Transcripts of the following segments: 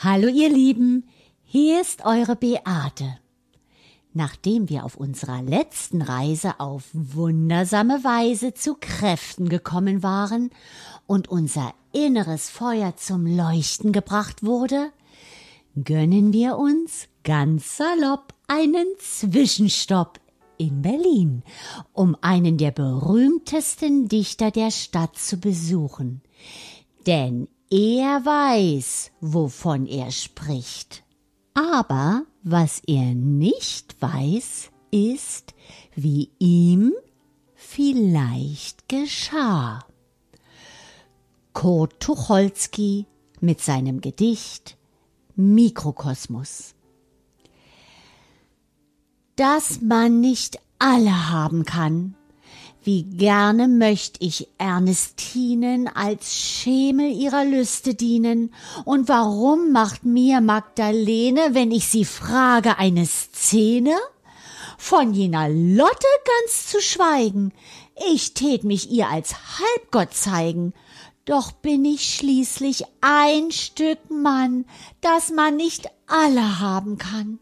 Hallo ihr Lieben, hier ist eure Beate. Nachdem wir auf unserer letzten Reise auf wundersame Weise zu Kräften gekommen waren und unser inneres Feuer zum Leuchten gebracht wurde, gönnen wir uns ganz salopp einen Zwischenstopp in Berlin, um einen der berühmtesten Dichter der Stadt zu besuchen. Denn er weiß, wovon er spricht. Aber was er nicht weiß, ist, wie ihm vielleicht geschah. Kurt Tucholsky mit seinem Gedicht Mikrokosmos. Dass man nicht alle haben kann, wie gerne möcht ich Ernestinen als Schemel ihrer Lüste dienen. Und warum macht mir Magdalene, wenn ich sie frage, eine Szene? Von jener Lotte ganz zu schweigen. Ich tät mich ihr als Halbgott zeigen. Doch bin ich schließlich ein Stück Mann, das man nicht alle haben kann.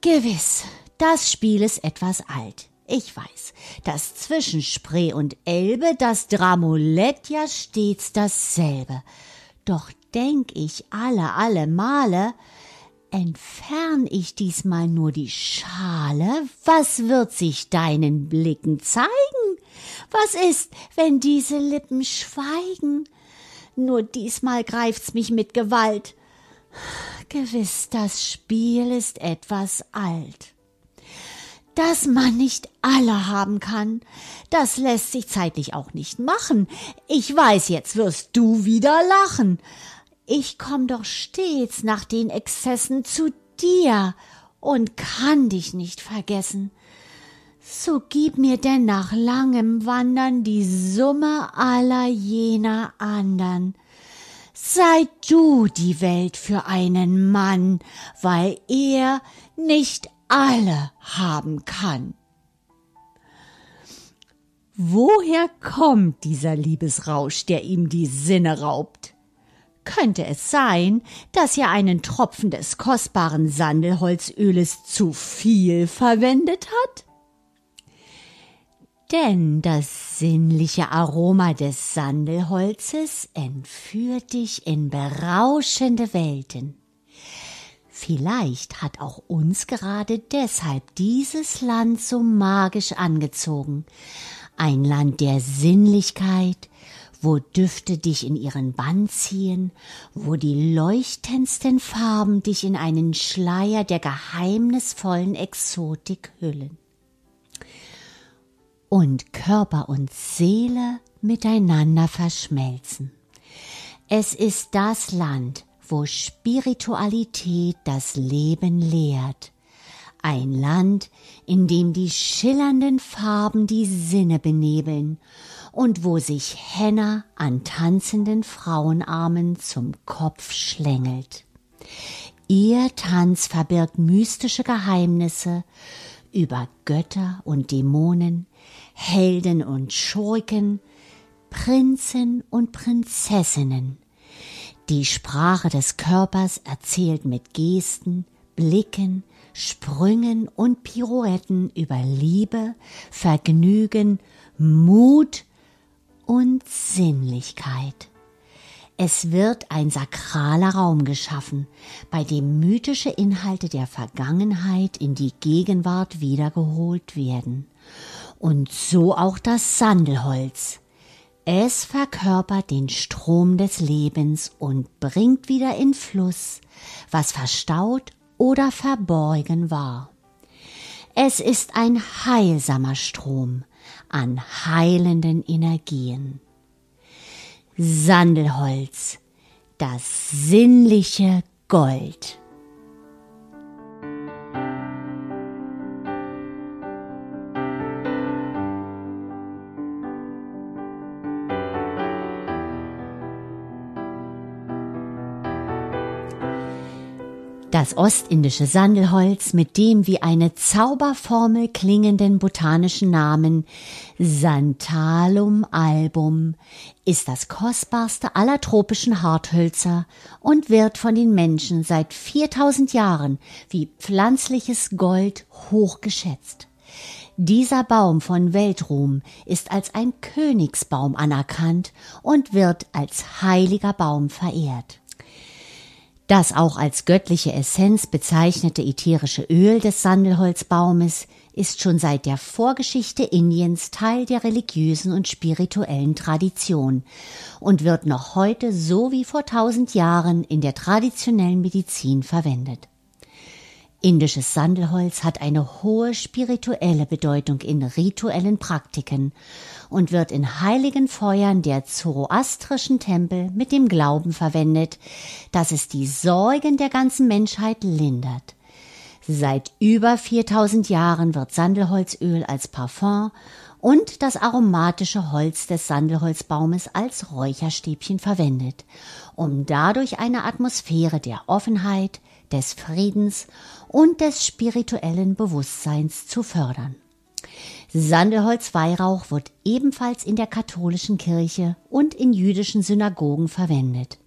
Gewiss, das Spiel ist etwas alt. Ich weiß, dass zwischen Spree und Elbe das Dramulett ja stets dasselbe. Doch denk ich alle, alle Male, entfern ich diesmal nur die Schale, was wird sich deinen Blicken zeigen? Was ist, wenn diese Lippen schweigen? Nur diesmal greift's mich mit Gewalt. Gewiss, das Spiel ist etwas alt dass man nicht alle haben kann. Das lässt sich zeitlich auch nicht machen. Ich weiß, jetzt wirst du wieder lachen. Ich komm doch stets nach den Exzessen zu dir und kann dich nicht vergessen. So gib mir denn nach langem Wandern die Summe aller jener andern. Sei du die Welt für einen Mann, weil er nicht alle haben kann. Woher kommt dieser Liebesrausch, der ihm die Sinne raubt? Könnte es sein, dass er einen Tropfen des kostbaren Sandelholzöles zu viel verwendet hat? Denn das sinnliche Aroma des Sandelholzes entführt dich in berauschende Welten. Vielleicht hat auch uns gerade deshalb dieses Land so magisch angezogen. Ein Land der Sinnlichkeit, wo Düfte dich in ihren Bann ziehen, wo die leuchtendsten Farben dich in einen Schleier der geheimnisvollen Exotik hüllen. Und Körper und Seele miteinander verschmelzen. Es ist das Land, wo Spiritualität das Leben lehrt. Ein Land, in dem die schillernden Farben die Sinne benebeln und wo sich Henna an tanzenden Frauenarmen zum Kopf schlängelt. Ihr Tanz verbirgt mystische Geheimnisse über Götter und Dämonen, Helden und Schurken, Prinzen und Prinzessinnen, die Sprache des Körpers erzählt mit Gesten, Blicken, Sprüngen und Pirouetten über Liebe, Vergnügen, Mut und Sinnlichkeit. Es wird ein sakraler Raum geschaffen, bei dem mythische Inhalte der Vergangenheit in die Gegenwart wiedergeholt werden. Und so auch das Sandelholz, es verkörpert den Strom des Lebens und bringt wieder in Fluss, was verstaut oder verborgen war. Es ist ein heilsamer Strom an heilenden Energien. Sandelholz, das sinnliche Gold. Das ostindische Sandelholz mit dem wie eine Zauberformel klingenden botanischen Namen Santalum album ist das kostbarste aller tropischen Harthölzer und wird von den Menschen seit 4000 Jahren wie pflanzliches Gold hochgeschätzt. Dieser Baum von Weltruhm ist als ein Königsbaum anerkannt und wird als heiliger Baum verehrt. Das auch als göttliche Essenz bezeichnete ätherische Öl des Sandelholzbaumes ist schon seit der Vorgeschichte Indiens Teil der religiösen und spirituellen Tradition und wird noch heute so wie vor tausend Jahren in der traditionellen Medizin verwendet. Indisches Sandelholz hat eine hohe spirituelle Bedeutung in rituellen Praktiken und wird in heiligen Feuern der zoroastrischen Tempel mit dem Glauben verwendet, dass es die Sorgen der ganzen Menschheit lindert. Seit über 4000 Jahren wird Sandelholzöl als Parfum und das aromatische Holz des Sandelholzbaumes als Räucherstäbchen verwendet, um dadurch eine Atmosphäre der Offenheit, des Friedens und des spirituellen Bewusstseins zu fördern. Sandelholz-Weihrauch wird ebenfalls in der katholischen Kirche und in jüdischen Synagogen verwendet.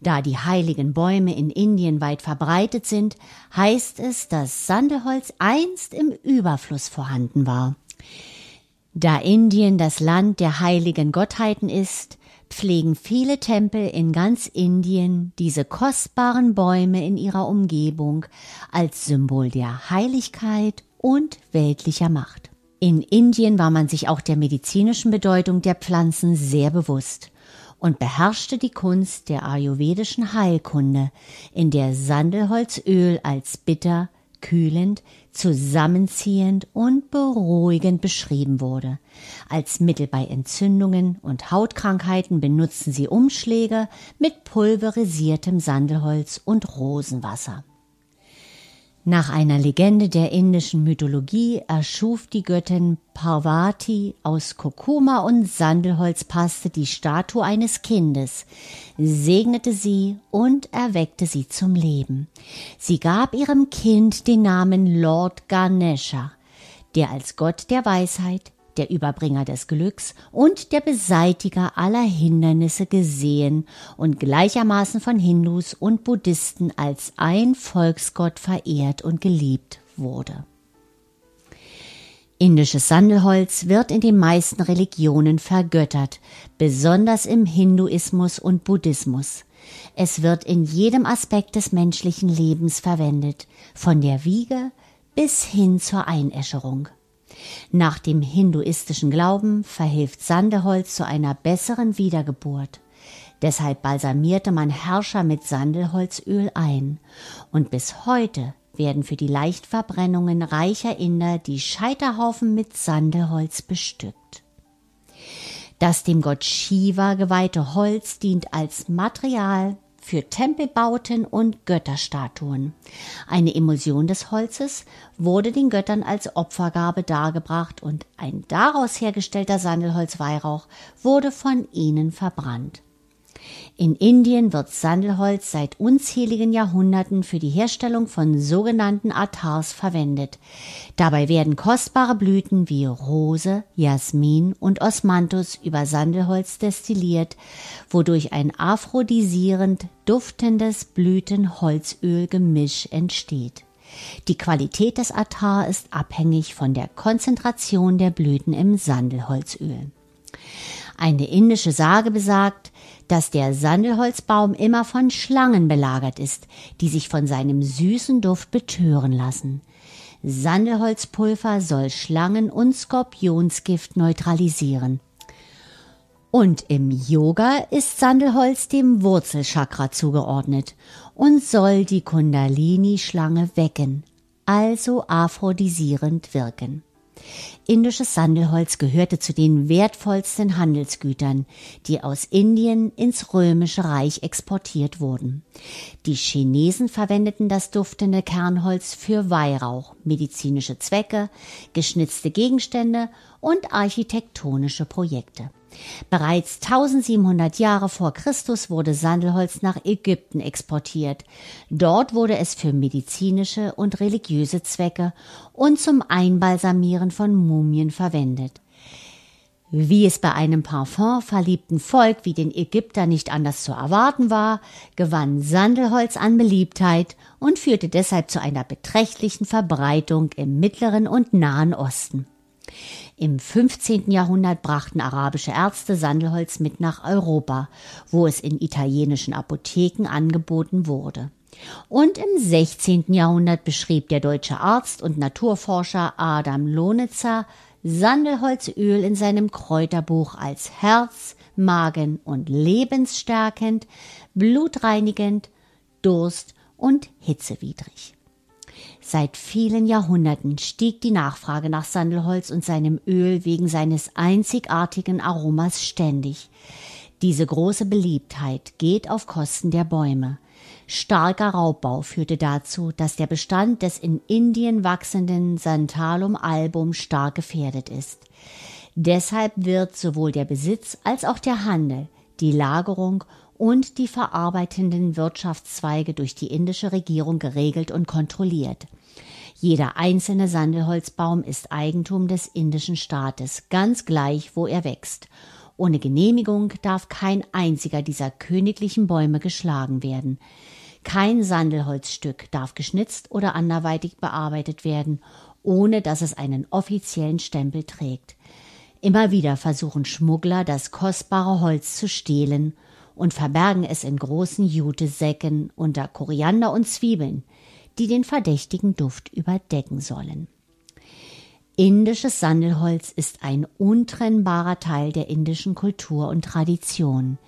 Da die heiligen Bäume in Indien weit verbreitet sind, heißt es, dass Sandelholz einst im Überfluss vorhanden war. Da Indien das Land der heiligen Gottheiten ist, pflegen viele Tempel in ganz Indien diese kostbaren Bäume in ihrer Umgebung als Symbol der Heiligkeit und weltlicher Macht. In Indien war man sich auch der medizinischen Bedeutung der Pflanzen sehr bewusst und beherrschte die Kunst der ayurvedischen Heilkunde, in der Sandelholzöl als bitter, kühlend, zusammenziehend und beruhigend beschrieben wurde. Als Mittel bei Entzündungen und Hautkrankheiten benutzen sie Umschläge mit pulverisiertem Sandelholz und Rosenwasser. Nach einer Legende der indischen Mythologie erschuf die Göttin Parvati aus Kurkuma und Sandelholzpaste die Statue eines Kindes, segnete sie und erweckte sie zum Leben. Sie gab ihrem Kind den Namen Lord Ganesha, der als Gott der Weisheit, der Überbringer des Glücks und der Beseitiger aller Hindernisse gesehen und gleichermaßen von Hindus und Buddhisten als ein Volksgott verehrt und geliebt wurde. Indisches Sandelholz wird in den meisten Religionen vergöttert, besonders im Hinduismus und Buddhismus. Es wird in jedem Aspekt des menschlichen Lebens verwendet, von der Wiege bis hin zur Einäscherung. Nach dem hinduistischen Glauben verhilft Sandelholz zu einer besseren Wiedergeburt. Deshalb balsamierte man Herrscher mit Sandelholzöl ein. Und bis heute werden für die Leichtverbrennungen reicher Inder die Scheiterhaufen mit Sandelholz bestückt. Das dem Gott Shiva geweihte Holz dient als Material für Tempelbauten und Götterstatuen. Eine Emulsion des Holzes wurde den Göttern als Opfergabe dargebracht und ein daraus hergestellter Sandelholzweihrauch wurde von ihnen verbrannt. In Indien wird Sandelholz seit unzähligen Jahrhunderten für die Herstellung von sogenannten Atars verwendet. Dabei werden kostbare Blüten wie Rose, Jasmin und Osmanthus über Sandelholz destilliert, wodurch ein aphrodisierend duftendes Blütenholzölgemisch entsteht. Die Qualität des Attar ist abhängig von der Konzentration der Blüten im Sandelholzöl. Eine indische Sage besagt, dass der Sandelholzbaum immer von Schlangen belagert ist, die sich von seinem süßen Duft betören lassen. Sandelholzpulver soll Schlangen- und Skorpionsgift neutralisieren. Und im Yoga ist Sandelholz dem Wurzelchakra zugeordnet und soll die Kundalini-Schlange wecken, also aphrodisierend wirken. Indisches Sandelholz gehörte zu den wertvollsten Handelsgütern, die aus Indien ins römische Reich exportiert wurden. Die Chinesen verwendeten das duftende Kernholz für Weihrauch, medizinische Zwecke, geschnitzte Gegenstände und architektonische Projekte. Bereits 1700 Jahre vor Christus wurde Sandelholz nach Ägypten exportiert. Dort wurde es für medizinische und religiöse Zwecke und zum Einbalsamieren von Mumien verwendet. Wie es bei einem Parfum verliebten Volk wie den Ägyptern nicht anders zu erwarten war, gewann Sandelholz an Beliebtheit und führte deshalb zu einer beträchtlichen Verbreitung im Mittleren und Nahen Osten. Im 15. Jahrhundert brachten arabische Ärzte Sandelholz mit nach Europa, wo es in italienischen Apotheken angeboten wurde. Und im 16. Jahrhundert beschrieb der deutsche Arzt und Naturforscher Adam Lohnitzer Sandelholzöl in seinem Kräuterbuch als Herz, Magen und lebensstärkend, blutreinigend, Durst und hitzewidrig. Seit vielen Jahrhunderten stieg die Nachfrage nach Sandelholz und seinem Öl wegen seines einzigartigen Aromas ständig. Diese große Beliebtheit geht auf Kosten der Bäume. Starker Raubbau führte dazu, dass der Bestand des in Indien wachsenden Santalum album stark gefährdet ist. Deshalb wird sowohl der Besitz als auch der Handel, die Lagerung und die verarbeitenden Wirtschaftszweige durch die indische Regierung geregelt und kontrolliert. Jeder einzelne Sandelholzbaum ist Eigentum des indischen Staates, ganz gleich, wo er wächst. Ohne Genehmigung darf kein einziger dieser königlichen Bäume geschlagen werden. Kein Sandelholzstück darf geschnitzt oder anderweitig bearbeitet werden, ohne dass es einen offiziellen Stempel trägt. Immer wieder versuchen Schmuggler, das kostbare Holz zu stehlen und verbergen es in großen Jutesäcken unter Koriander und Zwiebeln, die den verdächtigen Duft überdecken sollen. Indisches Sandelholz ist ein untrennbarer Teil der indischen Kultur und Tradition.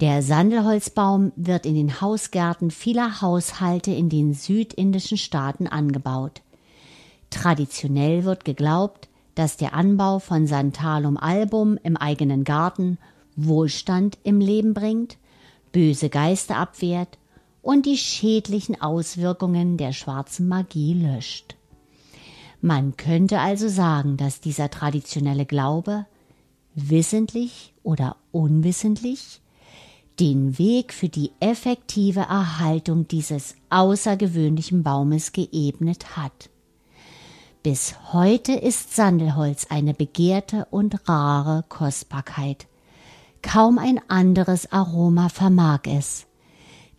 Der Sandelholzbaum wird in den Hausgärten vieler Haushalte in den südindischen Staaten angebaut. Traditionell wird geglaubt, dass der Anbau von Santalum album im eigenen Garten Wohlstand im Leben bringt, böse Geister abwehrt und die schädlichen Auswirkungen der schwarzen Magie löscht. Man könnte also sagen, dass dieser traditionelle Glaube wissentlich oder unwissentlich den Weg für die effektive Erhaltung dieses außergewöhnlichen Baumes geebnet hat. Bis heute ist Sandelholz eine begehrte und rare Kostbarkeit. Kaum ein anderes Aroma vermag es,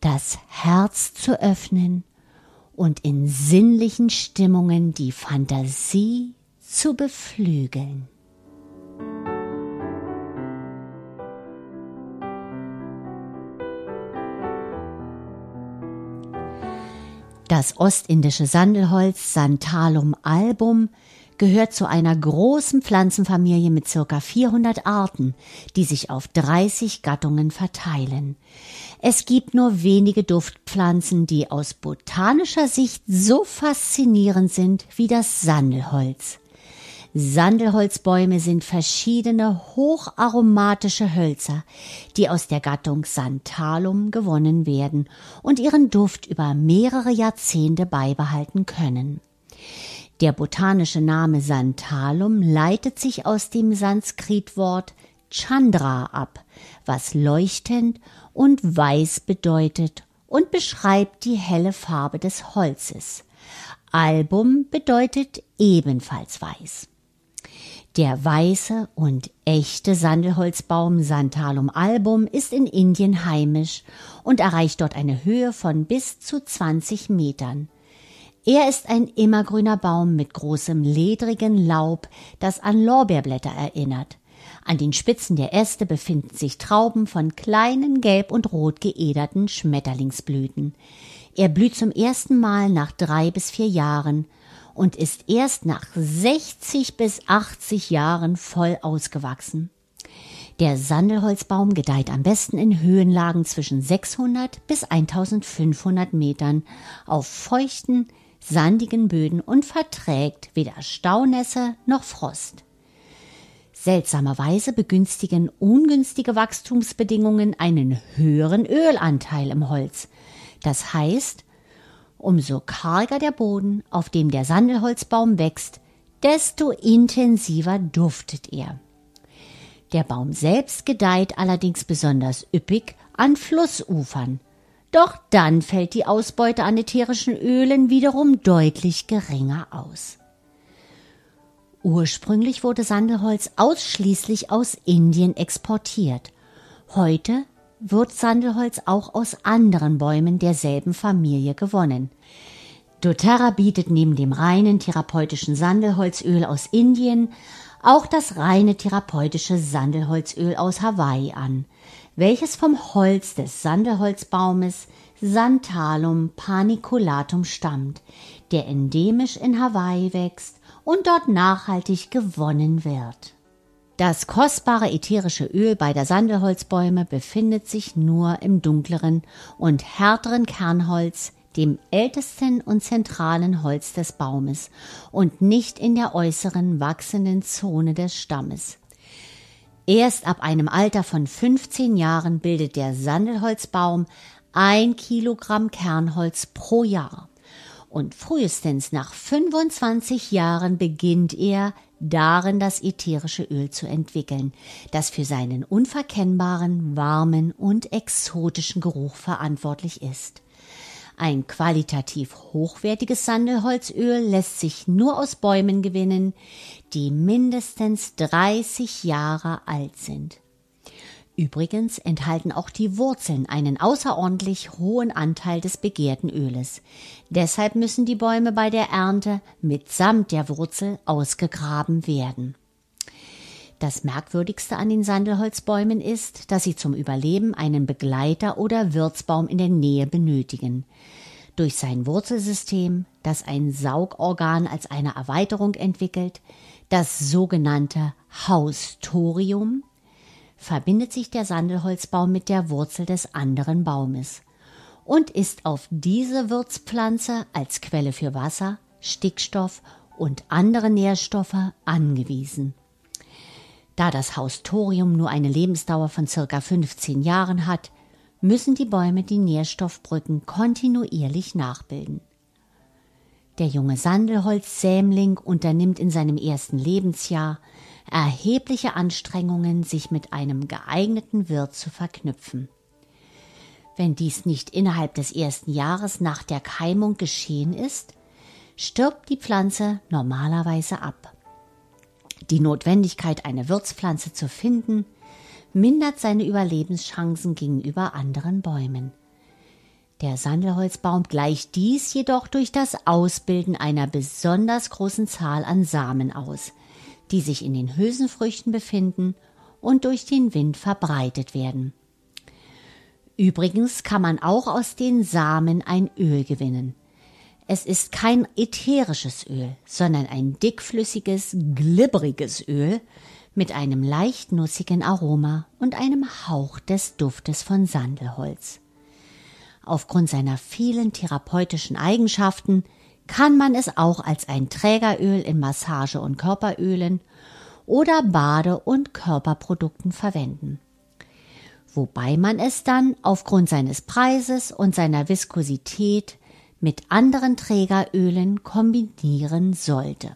das Herz zu öffnen und in sinnlichen Stimmungen die Fantasie zu beflügeln. Das ostindische Sandelholz Santalum album gehört zu einer großen Pflanzenfamilie mit circa 400 Arten, die sich auf 30 Gattungen verteilen. Es gibt nur wenige Duftpflanzen, die aus botanischer Sicht so faszinierend sind wie das Sandelholz. Sandelholzbäume sind verschiedene hocharomatische Hölzer, die aus der Gattung Santalum gewonnen werden und ihren Duft über mehrere Jahrzehnte beibehalten können. Der botanische Name Santalum leitet sich aus dem Sanskritwort Chandra ab, was leuchtend und weiß bedeutet und beschreibt die helle Farbe des Holzes. Album bedeutet ebenfalls weiß. Der weiße und echte Sandelholzbaum Santalum album ist in Indien heimisch und erreicht dort eine Höhe von bis zu 20 Metern. Er ist ein immergrüner Baum mit großem ledrigen Laub, das an Lorbeerblätter erinnert. An den Spitzen der Äste befinden sich Trauben von kleinen gelb und rot geederten Schmetterlingsblüten. Er blüht zum ersten Mal nach drei bis vier Jahren und ist erst nach 60 bis 80 Jahren voll ausgewachsen. Der Sandelholzbaum gedeiht am besten in Höhenlagen zwischen 600 bis 1500 Metern auf feuchten, sandigen Böden und verträgt weder Staunässe noch Frost. Seltsamerweise begünstigen ungünstige Wachstumsbedingungen einen höheren Ölanteil im Holz. Das heißt, umso karger der Boden, auf dem der Sandelholzbaum wächst, desto intensiver duftet er. Der Baum selbst gedeiht allerdings besonders üppig an Flussufern. Doch dann fällt die Ausbeute an ätherischen Ölen wiederum deutlich geringer aus. Ursprünglich wurde Sandelholz ausschließlich aus Indien exportiert. Heute wird Sandelholz auch aus anderen Bäumen derselben Familie gewonnen. doTERRA bietet neben dem reinen therapeutischen Sandelholzöl aus Indien auch das reine therapeutische Sandelholzöl aus Hawaii an, welches vom Holz des Sandelholzbaumes Santalum paniculatum stammt, der endemisch in Hawaii wächst und dort nachhaltig gewonnen wird. Das kostbare ätherische Öl beider Sandelholzbäume befindet sich nur im dunkleren und härteren Kernholz, dem ältesten und zentralen Holz des Baumes und nicht in der äußeren wachsenden Zone des Stammes. Erst ab einem Alter von 15 Jahren bildet der Sandelholzbaum ein Kilogramm Kernholz pro Jahr und frühestens nach 25 Jahren beginnt er, darin das ätherische Öl zu entwickeln, das für seinen unverkennbaren, warmen und exotischen Geruch verantwortlich ist. Ein qualitativ hochwertiges Sandelholzöl lässt sich nur aus Bäumen gewinnen, die mindestens 30 Jahre alt sind. Übrigens enthalten auch die Wurzeln einen außerordentlich hohen Anteil des begehrten Öles. Deshalb müssen die Bäume bei der Ernte mitsamt der Wurzel ausgegraben werden. Das Merkwürdigste an den Sandelholzbäumen ist, dass sie zum Überleben einen Begleiter oder Wirtsbaum in der Nähe benötigen. Durch sein Wurzelsystem, das ein Saugorgan als eine Erweiterung entwickelt, das sogenannte Haustorium, verbindet sich der Sandelholzbaum mit der Wurzel des anderen Baumes und ist auf diese Wirtspflanze als Quelle für Wasser, Stickstoff und andere Nährstoffe angewiesen. Da das Haustorium nur eine Lebensdauer von circa 15 Jahren hat, müssen die Bäume die Nährstoffbrücken kontinuierlich nachbilden. Der junge Sandelholzsämling unternimmt in seinem ersten Lebensjahr erhebliche Anstrengungen, sich mit einem geeigneten Wirt zu verknüpfen. Wenn dies nicht innerhalb des ersten Jahres nach der Keimung geschehen ist, stirbt die Pflanze normalerweise ab. Die Notwendigkeit, eine Wirtspflanze zu finden, mindert seine Überlebenschancen gegenüber anderen Bäumen. Der Sandelholzbaum gleicht dies jedoch durch das Ausbilden einer besonders großen Zahl an Samen aus, die sich in den Hülsenfrüchten befinden und durch den Wind verbreitet werden. Übrigens kann man auch aus den Samen ein Öl gewinnen. Es ist kein ätherisches Öl, sondern ein dickflüssiges, glibberiges Öl mit einem leicht nussigen Aroma und einem Hauch des Duftes von Sandelholz. Aufgrund seiner vielen therapeutischen Eigenschaften kann man es auch als ein Trägeröl in Massage- und Körperölen oder Bade- und Körperprodukten verwenden. Wobei man es dann aufgrund seines Preises und seiner Viskosität mit anderen Trägerölen kombinieren sollte.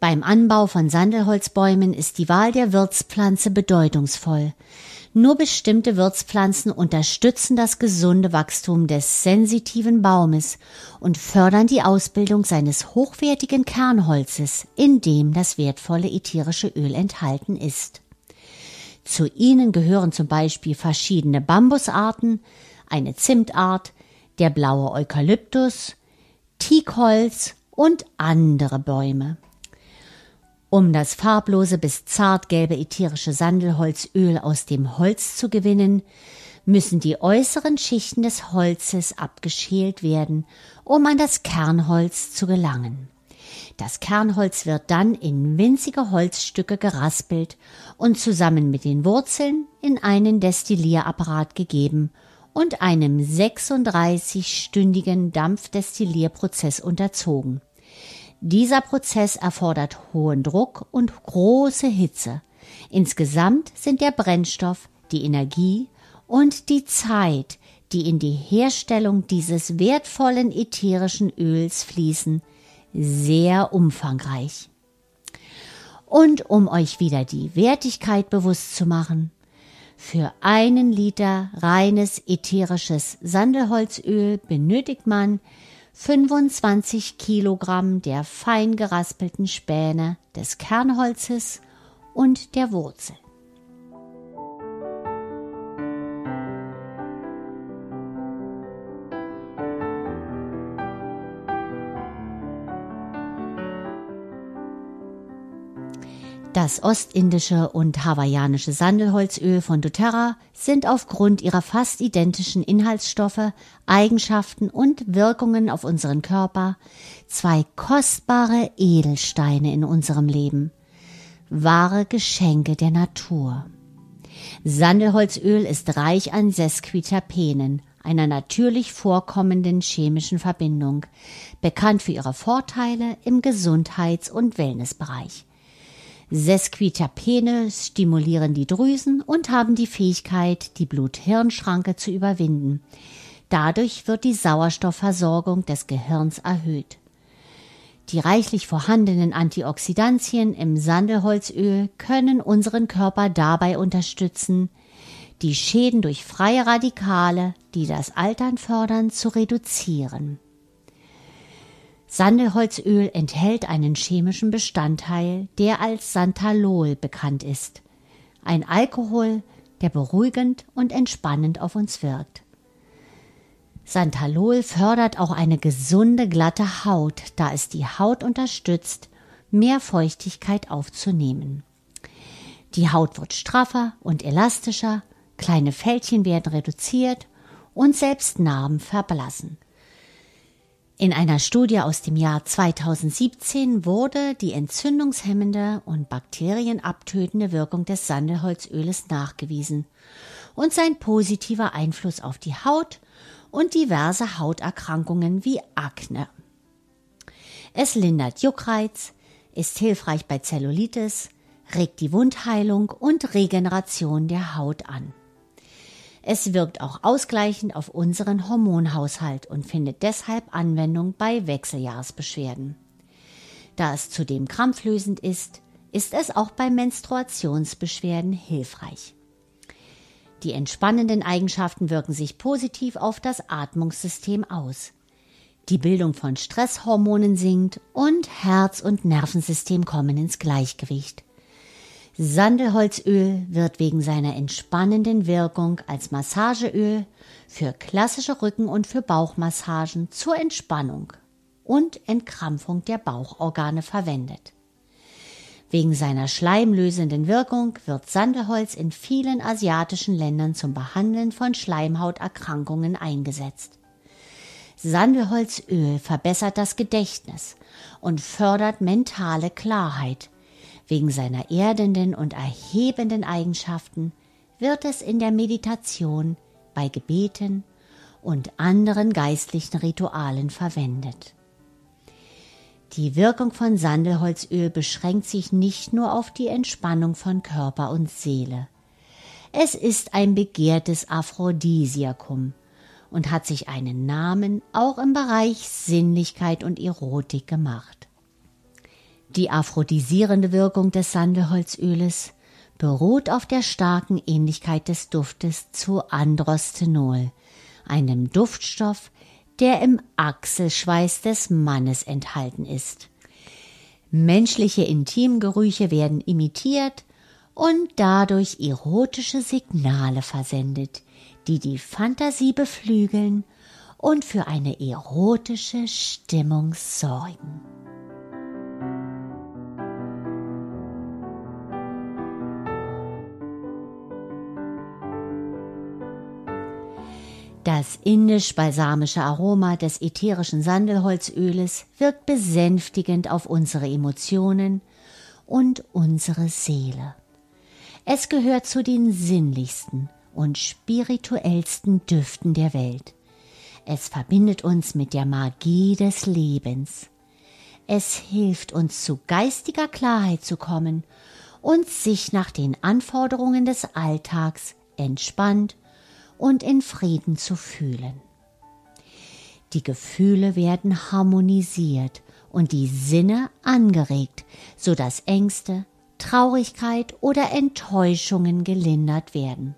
Beim Anbau von Sandelholzbäumen ist die Wahl der Wirtspflanze bedeutungsvoll, nur bestimmte Wirtspflanzen unterstützen das gesunde Wachstum des sensitiven Baumes und fördern die Ausbildung seines hochwertigen Kernholzes, in dem das wertvolle ätherische Öl enthalten ist. Zu ihnen gehören zum Beispiel verschiedene Bambusarten, eine Zimtart, der blaue Eukalyptus, Teakholz und andere Bäume. Um das farblose bis zartgelbe ätherische Sandelholzöl aus dem Holz zu gewinnen, müssen die äußeren Schichten des Holzes abgeschält werden, um an das Kernholz zu gelangen. Das Kernholz wird dann in winzige Holzstücke geraspelt und zusammen mit den Wurzeln in einen Destillierapparat gegeben und einem 36-stündigen Dampfdestillierprozess unterzogen. Dieser Prozess erfordert hohen Druck und große Hitze. Insgesamt sind der Brennstoff, die Energie und die Zeit, die in die Herstellung dieses wertvollen ätherischen Öls fließen, sehr umfangreich. Und um euch wieder die Wertigkeit bewusst zu machen, für einen Liter reines ätherisches Sandelholzöl benötigt man 25 Kilogramm der fein geraspelten Späne des Kernholzes und der Wurzel. Das ostindische und hawaiianische Sandelholzöl von doTERRA sind aufgrund ihrer fast identischen Inhaltsstoffe, Eigenschaften und Wirkungen auf unseren Körper zwei kostbare Edelsteine in unserem Leben, wahre Geschenke der Natur. Sandelholzöl ist reich an Sesquiterpenen, einer natürlich vorkommenden chemischen Verbindung, bekannt für ihre Vorteile im Gesundheits- und Wellnessbereich. Sesquiterpene stimulieren die Drüsen und haben die Fähigkeit, die Blut-Hirn-Schranke zu überwinden. Dadurch wird die Sauerstoffversorgung des Gehirns erhöht. Die reichlich vorhandenen Antioxidantien im Sandelholzöl können unseren Körper dabei unterstützen, die Schäden durch freie Radikale, die das Altern fördern, zu reduzieren. Sandelholzöl enthält einen chemischen Bestandteil, der als Santalol bekannt ist. Ein Alkohol, der beruhigend und entspannend auf uns wirkt. Santalol fördert auch eine gesunde, glatte Haut, da es die Haut unterstützt, mehr Feuchtigkeit aufzunehmen. Die Haut wird straffer und elastischer, kleine Fältchen werden reduziert und selbst Narben verblassen. In einer Studie aus dem Jahr 2017 wurde die entzündungshemmende und bakterienabtötende Wirkung des Sandelholzöles nachgewiesen und sein positiver Einfluss auf die Haut und diverse Hauterkrankungen wie Akne. Es lindert Juckreiz, ist hilfreich bei Zellulitis, regt die Wundheilung und Regeneration der Haut an. Es wirkt auch ausgleichend auf unseren Hormonhaushalt und findet deshalb Anwendung bei Wechseljahrsbeschwerden. Da es zudem krampflösend ist, ist es auch bei Menstruationsbeschwerden hilfreich. Die entspannenden Eigenschaften wirken sich positiv auf das Atmungssystem aus. Die Bildung von Stresshormonen sinkt und Herz- und Nervensystem kommen ins Gleichgewicht. Sandelholzöl wird wegen seiner entspannenden Wirkung als Massageöl für klassische Rücken- und für Bauchmassagen zur Entspannung und Entkrampfung der Bauchorgane verwendet. Wegen seiner schleimlösenden Wirkung wird Sandelholz in vielen asiatischen Ländern zum Behandeln von Schleimhauterkrankungen eingesetzt. Sandelholzöl verbessert das Gedächtnis und fördert mentale Klarheit, Wegen seiner erdenden und erhebenden Eigenschaften wird es in der Meditation, bei Gebeten und anderen geistlichen Ritualen verwendet. Die Wirkung von Sandelholzöl beschränkt sich nicht nur auf die Entspannung von Körper und Seele. Es ist ein begehrtes Aphrodisiakum und hat sich einen Namen auch im Bereich Sinnlichkeit und Erotik gemacht. Die aphrodisierende Wirkung des Sandelholzöles beruht auf der starken Ähnlichkeit des Duftes zu Androstenol, einem Duftstoff, der im Achselschweiß des Mannes enthalten ist. Menschliche Intimgerüche werden imitiert und dadurch erotische Signale versendet, die die Fantasie beflügeln und für eine erotische Stimmung sorgen. Das indisch-balsamische Aroma des ätherischen Sandelholzöles wirkt besänftigend auf unsere Emotionen und unsere Seele. Es gehört zu den sinnlichsten und spirituellsten Düften der Welt. Es verbindet uns mit der Magie des Lebens. Es hilft uns zu geistiger Klarheit zu kommen und sich nach den Anforderungen des Alltags entspannt und in Frieden zu fühlen. Die Gefühle werden harmonisiert und die Sinne angeregt, so dass Ängste, Traurigkeit oder Enttäuschungen gelindert werden.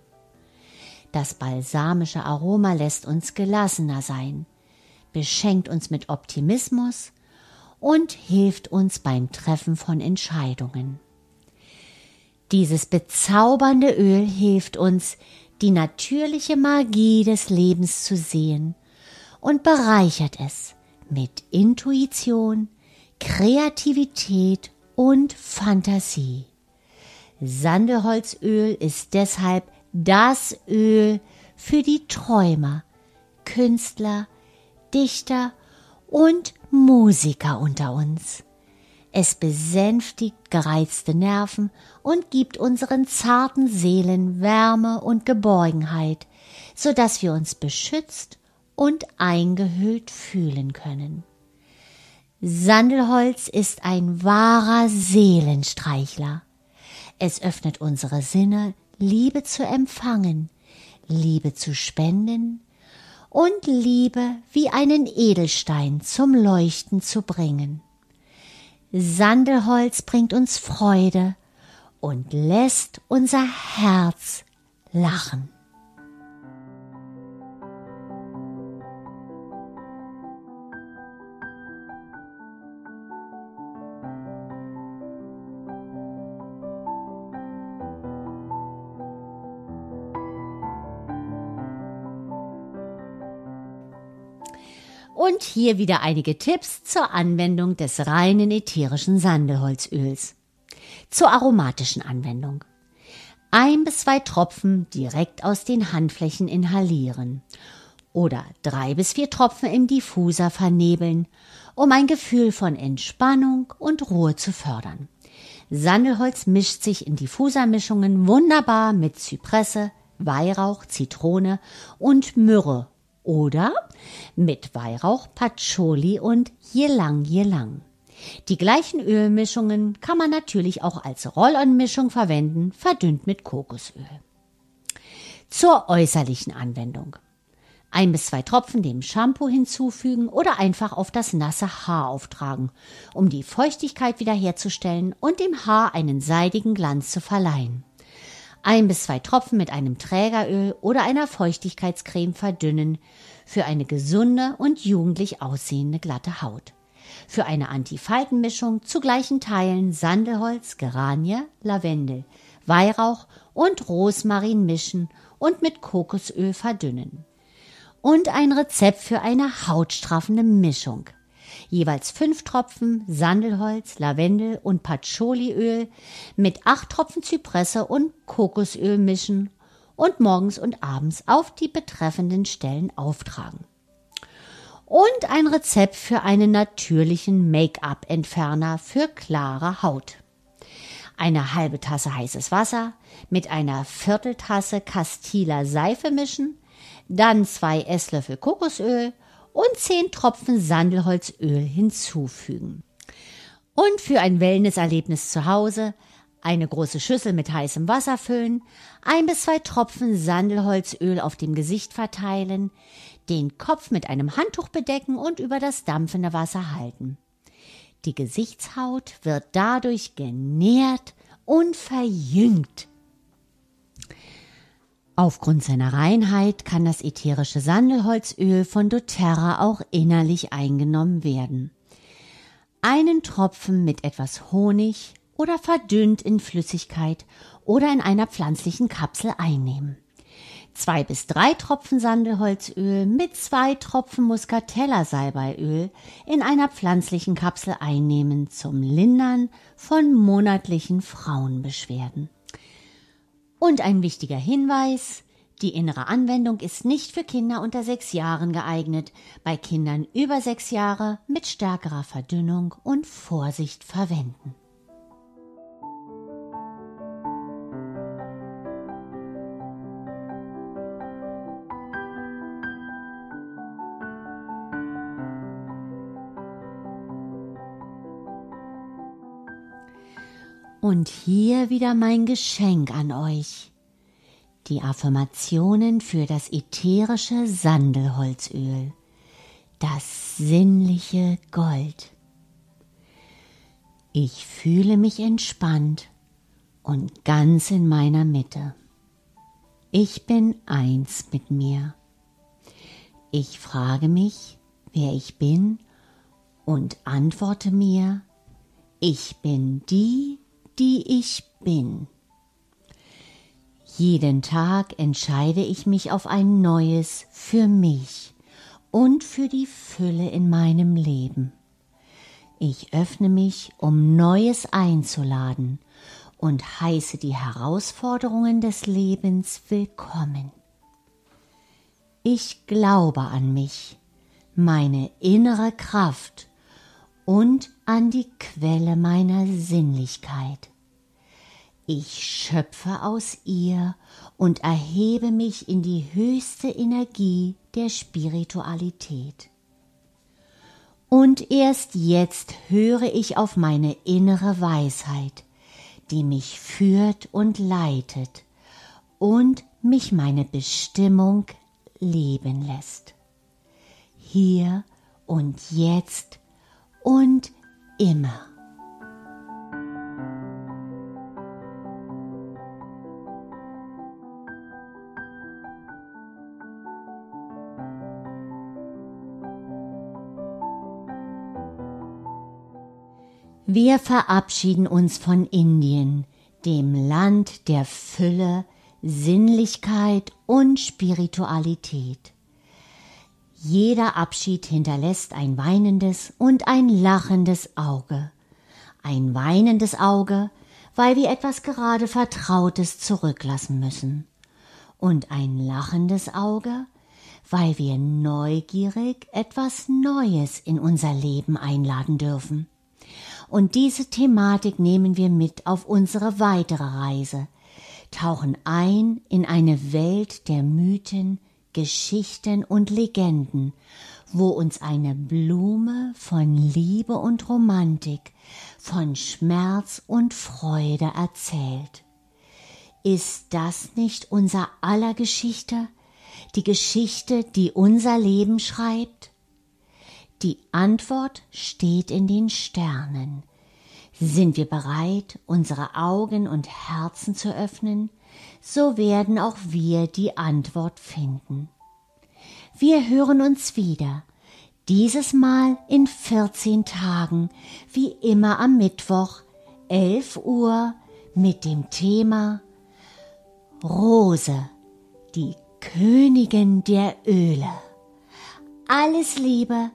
Das balsamische Aroma lässt uns gelassener sein, beschenkt uns mit Optimismus und hilft uns beim Treffen von Entscheidungen. Dieses bezaubernde Öl hilft uns, die natürliche Magie des Lebens zu sehen und bereichert es mit Intuition, Kreativität und Fantasie. Sandelholzöl ist deshalb das Öl für die Träumer, Künstler, Dichter und Musiker unter uns. Es besänftigt gereizte Nerven und gibt unseren zarten Seelen Wärme und Geborgenheit, so dass wir uns beschützt und eingehüllt fühlen können. Sandelholz ist ein wahrer Seelenstreichler. Es öffnet unsere Sinne, Liebe zu empfangen, Liebe zu spenden und Liebe wie einen Edelstein zum Leuchten zu bringen. Sandelholz bringt uns Freude und lässt unser Herz lachen. Und hier wieder einige Tipps zur Anwendung des reinen ätherischen Sandelholzöls. Zur aromatischen Anwendung. Ein bis zwei Tropfen direkt aus den Handflächen inhalieren oder drei bis vier Tropfen im Diffuser vernebeln, um ein Gefühl von Entspannung und Ruhe zu fördern. Sandelholz mischt sich in Diffusermischungen wunderbar mit Zypresse, Weihrauch, Zitrone und Myrrhe oder mit Weihrauch, Patchouli und Ylang Ylang. Die gleichen Ölmischungen kann man natürlich auch als Roll-on-Mischung verwenden, verdünnt mit Kokosöl. Zur äußerlichen Anwendung. Ein bis zwei Tropfen dem Shampoo hinzufügen oder einfach auf das nasse Haar auftragen, um die Feuchtigkeit wiederherzustellen und dem Haar einen seidigen Glanz zu verleihen. Ein bis zwei Tropfen mit einem Trägeröl oder einer Feuchtigkeitscreme verdünnen für eine gesunde und jugendlich aussehende glatte Haut. Für eine Antifaltenmischung zu gleichen Teilen Sandelholz, Geranie, Lavendel, Weihrauch und Rosmarin mischen und mit Kokosöl verdünnen. Und ein Rezept für eine hautstraffende Mischung jeweils fünf Tropfen Sandelholz, Lavendel und Patchouli-Öl mit acht Tropfen Zypresse und Kokosöl mischen und morgens und abends auf die betreffenden Stellen auftragen. Und ein Rezept für einen natürlichen Make-up-Entferner für klare Haut. Eine halbe Tasse heißes Wasser mit einer Vierteltasse Castilla Seife mischen, dann zwei Esslöffel Kokosöl und 10 Tropfen Sandelholzöl hinzufügen. Und für ein Wellnesserlebnis zu Hause eine große Schüssel mit heißem Wasser füllen, ein bis zwei Tropfen Sandelholzöl auf dem Gesicht verteilen, den Kopf mit einem Handtuch bedecken und über das dampfende Wasser halten. Die Gesichtshaut wird dadurch genährt und verjüngt. Aufgrund seiner Reinheit kann das ätherische Sandelholzöl von doTERRA auch innerlich eingenommen werden. Einen Tropfen mit etwas Honig oder verdünnt in Flüssigkeit oder in einer pflanzlichen Kapsel einnehmen. Zwei bis drei Tropfen Sandelholzöl mit zwei Tropfen Muscatella-Salbeiöl in einer pflanzlichen Kapsel einnehmen zum Lindern von monatlichen Frauenbeschwerden. Und ein wichtiger Hinweis, die innere Anwendung ist nicht für Kinder unter sechs Jahren geeignet, bei Kindern über sechs Jahre mit stärkerer Verdünnung und Vorsicht verwenden. Und hier wieder mein Geschenk an euch. Die Affirmationen für das ätherische Sandelholzöl. Das sinnliche Gold. Ich fühle mich entspannt und ganz in meiner Mitte. Ich bin eins mit mir. Ich frage mich, wer ich bin und antworte mir, ich bin die, die ich bin. Jeden Tag entscheide ich mich auf ein neues für mich und für die Fülle in meinem Leben. Ich öffne mich, um Neues einzuladen und heiße die Herausforderungen des Lebens willkommen. Ich glaube an mich, meine innere Kraft und an die Quelle meiner Sinnlichkeit. Ich schöpfe aus ihr und erhebe mich in die höchste Energie der Spiritualität. Und erst jetzt höre ich auf meine innere Weisheit, die mich führt und leitet und mich meine Bestimmung leben lässt. Hier und jetzt und immer. Wir verabschieden uns von Indien, dem Land der Fülle, Sinnlichkeit und Spiritualität. Jeder Abschied hinterlässt ein weinendes und ein lachendes Auge. Ein weinendes Auge, weil wir etwas gerade Vertrautes zurücklassen müssen. Und ein lachendes Auge, weil wir neugierig etwas Neues in unser Leben einladen dürfen. Und diese Thematik nehmen wir mit auf unsere weitere Reise, tauchen ein in eine Welt der Mythen, Geschichten und Legenden, wo uns eine Blume von Liebe und Romantik, von Schmerz und Freude erzählt. Ist das nicht unser aller Geschichte, die Geschichte, die unser Leben schreibt? Die Antwort steht in den Sternen. Sind wir bereit, unsere Augen und Herzen zu öffnen, so werden auch wir die Antwort finden. Wir hören uns wieder, dieses Mal in 14 Tagen, wie immer am Mittwoch, 11 Uhr, mit dem Thema Rose, die Königin der Öle. Alles Liebe,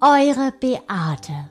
eure Beate.